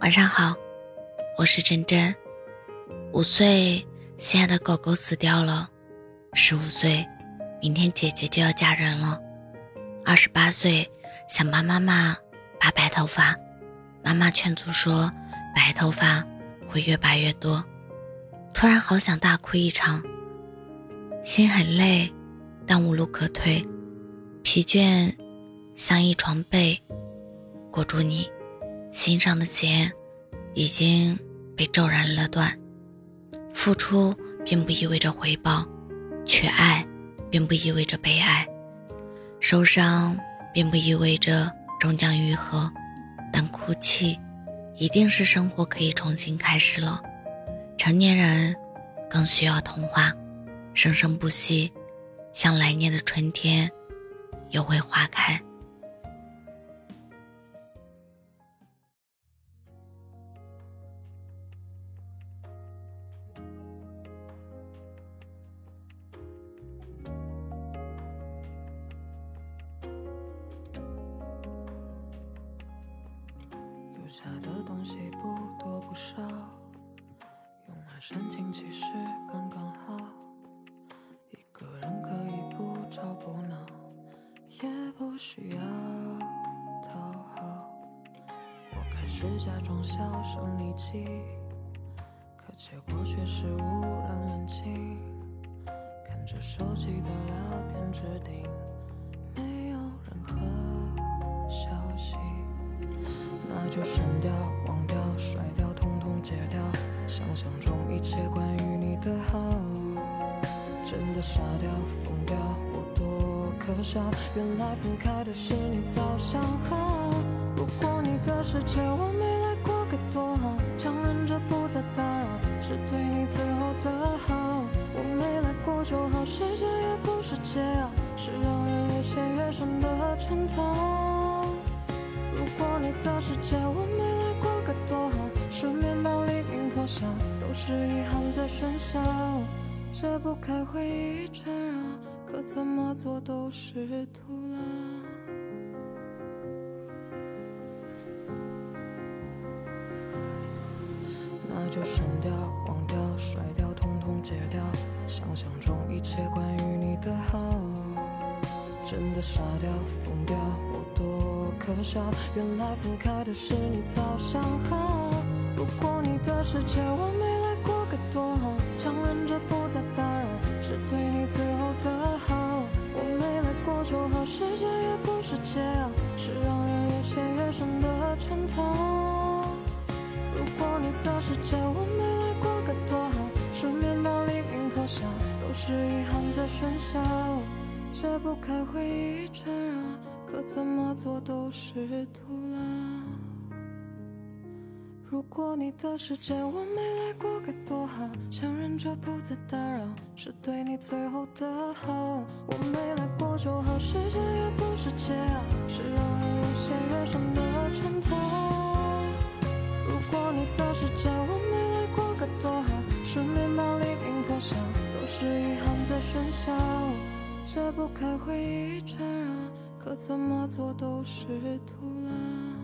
晚上好，我是真真。五岁，心爱的狗狗死掉了；十五岁，明天姐姐就要嫁人了；二十八岁，想帮妈妈拔白头发，妈妈劝阻说白头发会越拔越多。突然好想大哭一场，心很累，但无路可退，疲倦像一床被裹住你。心上的结已经被骤然勒断，付出并不意味着回报，缺爱并不意味着被爱，受伤并不意味着终将愈合，但哭泣一定是生活可以重新开始了。成年人更需要童话，生生不息，像来年的春天又会花开。留下的东西不多不少，用来煽情其实刚刚好。一个人可以不吵不闹，也不需要讨好。我开始假装小声匿迹，可结果却是无人问津。看着手机的聊天置顶，删掉、忘掉、甩掉，统统戒掉。想象中一切关于你的好，真的傻掉、疯掉，我多可笑。原来分开的是你早想好。如果你的世界我没来过该多好，强忍着不再打扰，是对你最后的好。我没来过就好，世界也不是解药，是让人越陷越深的圈套。的世界我没来过该多好，失眠到黎明破晓，都是遗憾在喧嚣，解不开回忆缠绕，可怎么做都是徒劳。那就删掉、忘掉、甩掉，统统戒掉，想象中一切关于你的好，真的傻掉、疯掉，我多。可笑，原来分开的是你早想好。如果你的世界我没来过该多好，强忍着不再打扰，是对你最后的好。我没来过就好，世界也不是解药，是让人越陷越深的圈套。如果你的世界我没来过该多好，失眠到黎明破晓，都是遗憾在喧嚣，解不开回忆缠绕。可怎么做都是徒劳。如果你的世界我没来过该多好，强忍着不再打扰，是对你最后的好。我没来过就好，世界也不是解药，是让人越陷越深的圈套。如果你的世界我没来过该多好，失眠到黎明破晓，都是遗憾在喧嚣，解不开回忆缠绕。可怎么做都是徒劳。